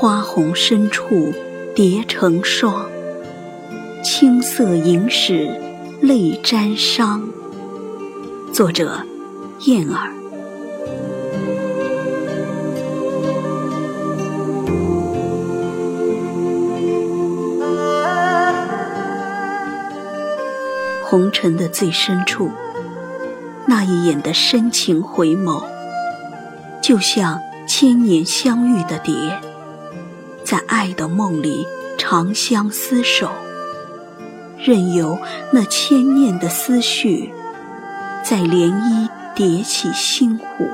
花红深处叠成霜，青色影史泪沾裳。作者：燕儿。红尘的最深处，那一眼的深情回眸，就像千年相遇的蝶，在爱的梦里长相厮守，任由那千念的思绪，在涟漪叠起星湖。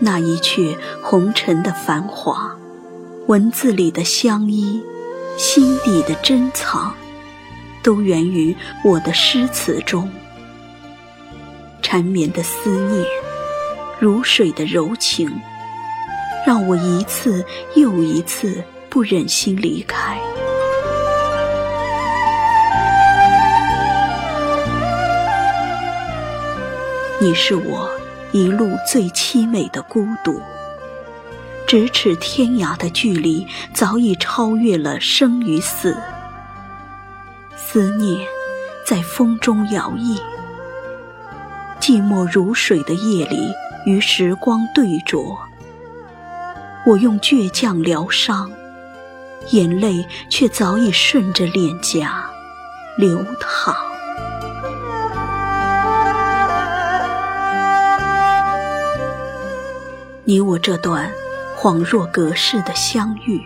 那一阙红尘的繁华，文字里的相依，心底的珍藏。都源于我的诗词中，缠绵的思念，如水的柔情，让我一次又一次不忍心离开。你是我一路最凄美的孤独，咫尺天涯的距离，早已超越了生与死。思念在风中摇曳，寂寞如水的夜里，与时光对酌。我用倔强疗伤，眼泪却早已顺着脸颊流淌。你我这段恍若隔世的相遇，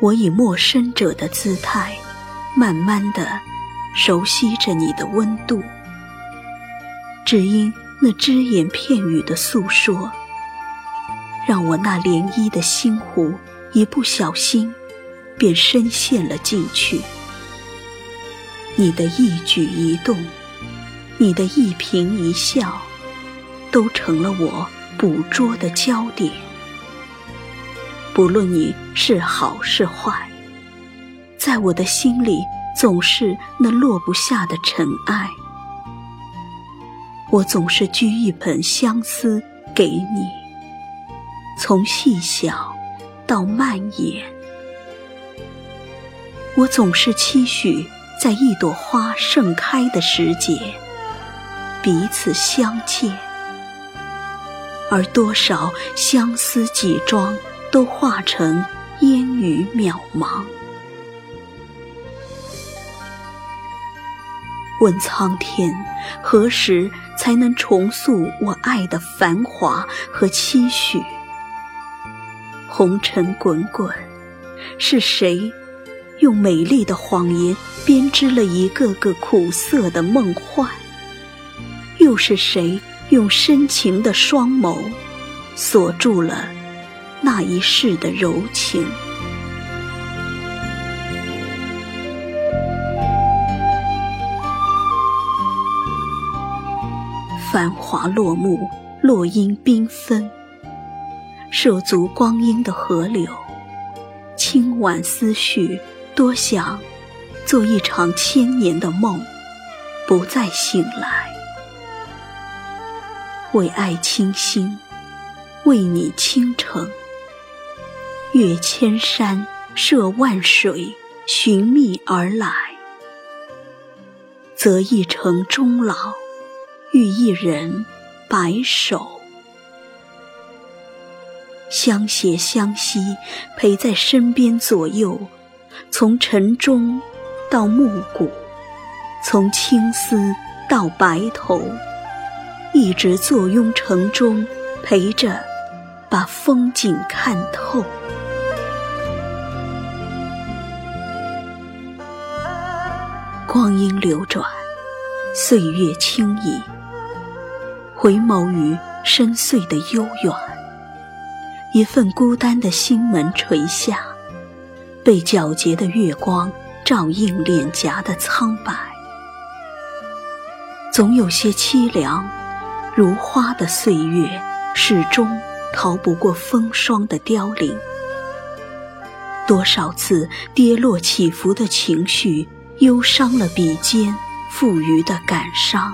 我以陌生者的姿态。慢慢的熟悉着你的温度，只因那只言片语的诉说，让我那涟漪的心湖一不小心便深陷了进去。你的一举一动，你的一颦一笑，都成了我捕捉的焦点。不论你是好是坏。在我的心里，总是那落不下的尘埃。我总是掬一盆相思给你，从细小到蔓延。我总是期许，在一朵花盛开的时节，彼此相见。而多少相思几桩，都化成烟雨渺茫。问苍天，何时才能重塑我爱的繁华和期许？红尘滚滚，是谁用美丽的谎言编织了一个个苦涩的梦幻？又是谁用深情的双眸锁住了那一世的柔情？繁华落幕，落英缤纷。涉足光阴的河流，轻挽思绪，多想做一场千年的梦，不再醒来。为爱倾心，为你倾城。越千山，涉万水，寻觅而来，择一城终老。遇一人，白首，相携相惜，陪在身边左右，从晨钟到暮鼓，从青丝到白头，一直坐拥城中，陪着把风景看透。光阴流转，岁月轻移。回眸于深邃的悠远，一份孤单的心门垂下，被皎洁的月光照映脸颊的苍白。总有些凄凉，如花的岁月，始终逃不过风霜的凋零。多少次跌落起伏的情绪，忧伤了笔尖赋予的感伤。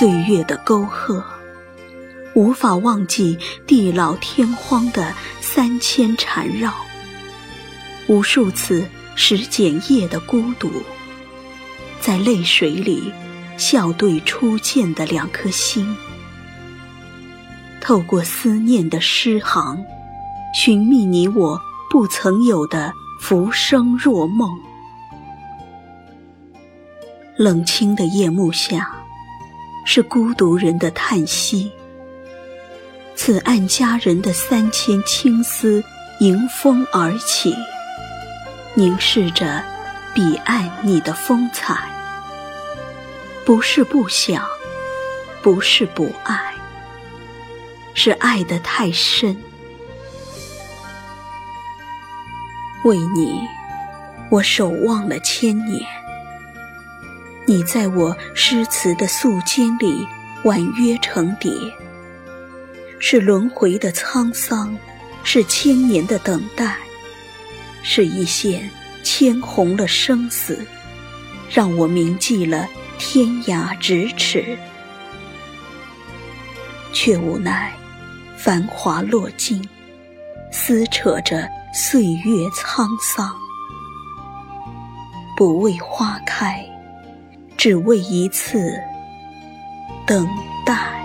岁月的沟壑，无法忘记地老天荒的三千缠绕，无数次拾剪夜的孤独，在泪水里笑对初见的两颗心，透过思念的诗行，寻觅你我不曾有的浮生若梦。冷清的夜幕下，是孤独人的叹息。此岸佳人的三千青丝迎风而起，凝视着彼岸你的风采。不是不想，不是不爱，是爱得太深。为你，我守望了千年。你在我诗词的素笺里婉约成蝶，是轮回的沧桑，是千年的等待，是一线牵红了生死，让我铭记了天涯咫尺，却无奈繁华落尽，撕扯着岁月沧桑，不为花开。只为一次等待。